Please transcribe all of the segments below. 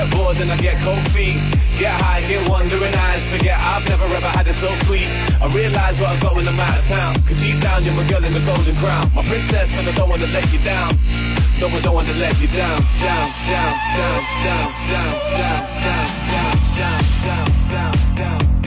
get bored and I get cold feet. Get high, get wandering eyes. Forget I've never ever had it so sweet. I realize what I've got when I'm out of town. Cause deep down you're my girl in the golden crown. My princess and I don't wanna let you down. No, I don't wanna let you down. Down, down, down, down, down, down, down, down, down, down, down, down, down, down,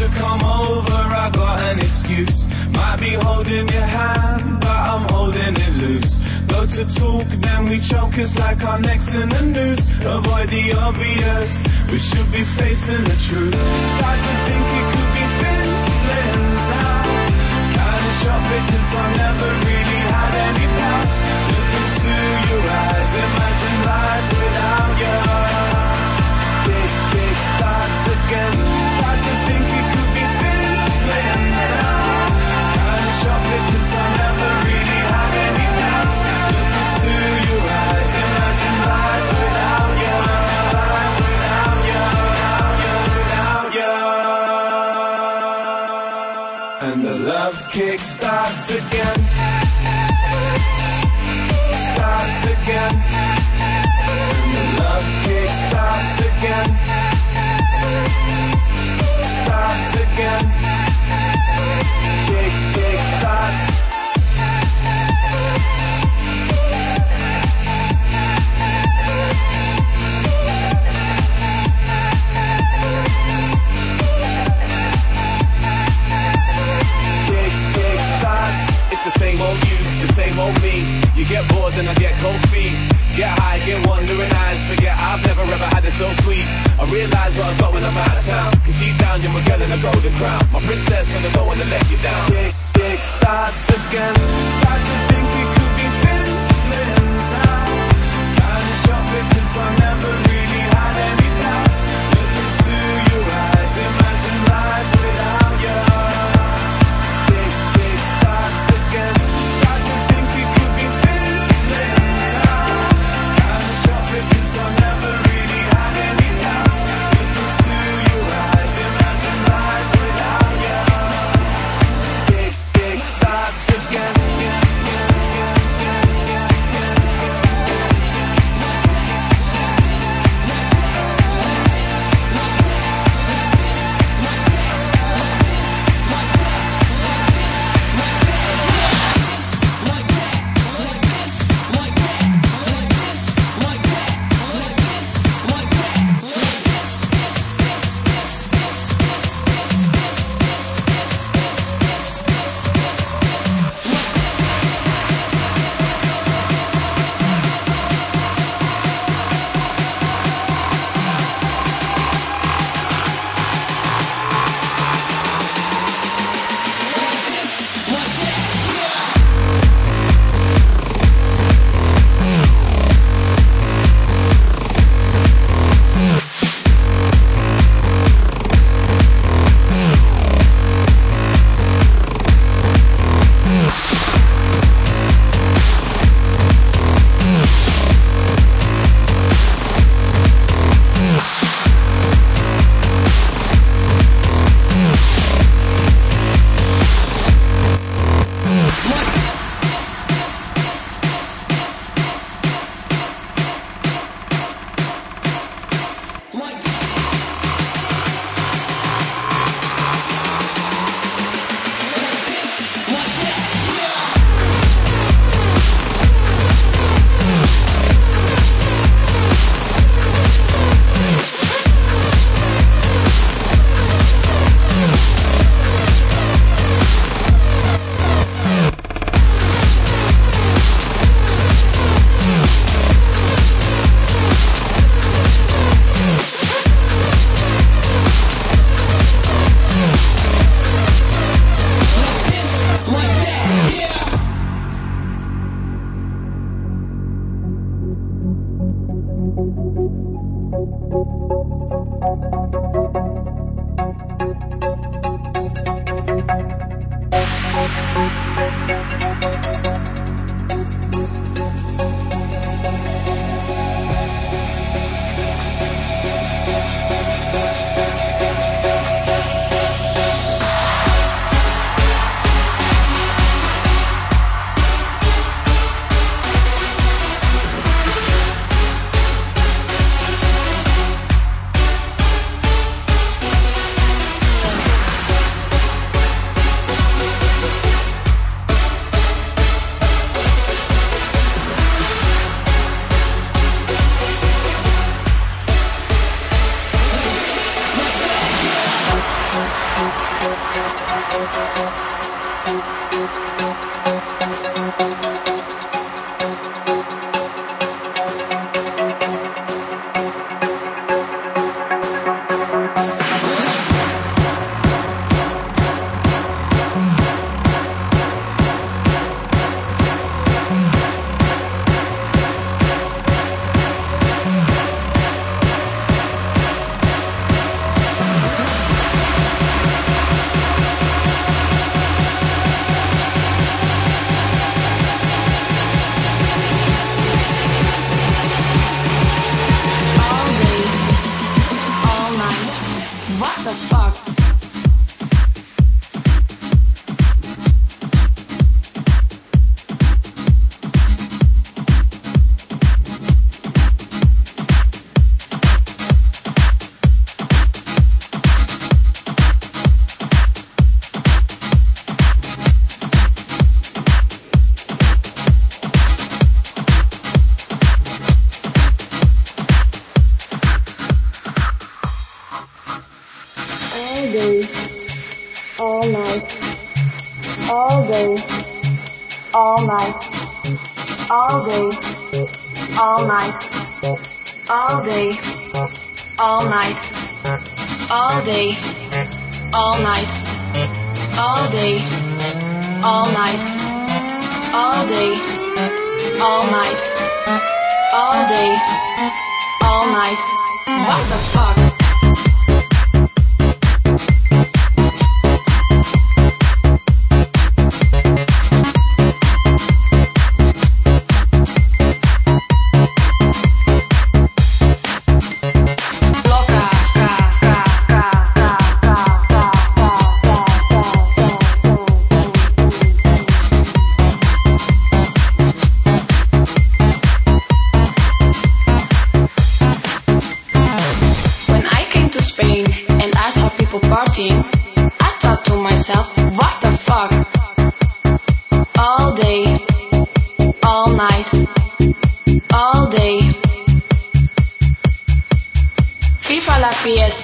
to come over, I got an excuse. Might be holding your hand, but I'm holding it loose. Go to talk, then we choke, it's like our necks in the noose. Avoid the obvious, we should be facing the truth. Start to think it could be fizzling now. Kinda shopping since I never really had any doubts. Look into your eyes, imagine lies without you big, big starts again. Start to think And the love kick starts again. Get bored and I get cold feet. Get high, get wandering eyes. Forget I've never ever had it so sweet. I realize what I've got when I'm out of town. Cause deep down you're my girl in a golden crown. My princess and I don't wanna let you down. Kick, kick starts again. Start to think it could be fizzling now. Kinda shopping since I never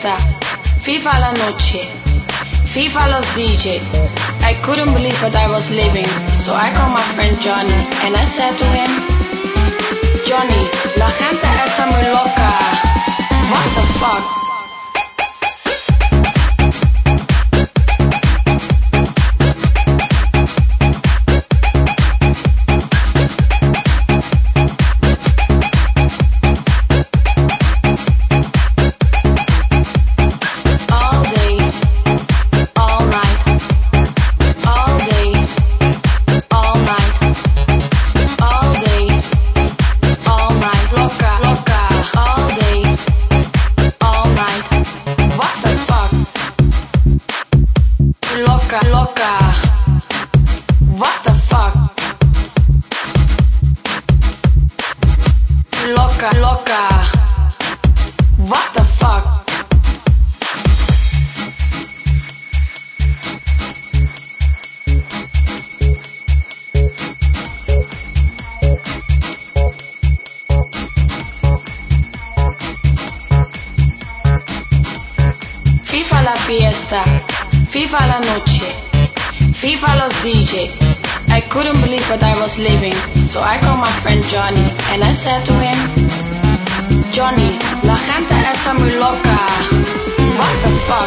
fiesta, viva la noche, viva los DJ. I couldn't believe what I was living, so I called my friend Johnny and I said to him, Johnny, la gente está muy loca. What the fuck? viva la noche, viva los DJ. I couldn't believe what I was living, so I called my friend Johnny and I said to him, Johnny, la gente está muy loca. What the fuck?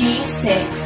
Like a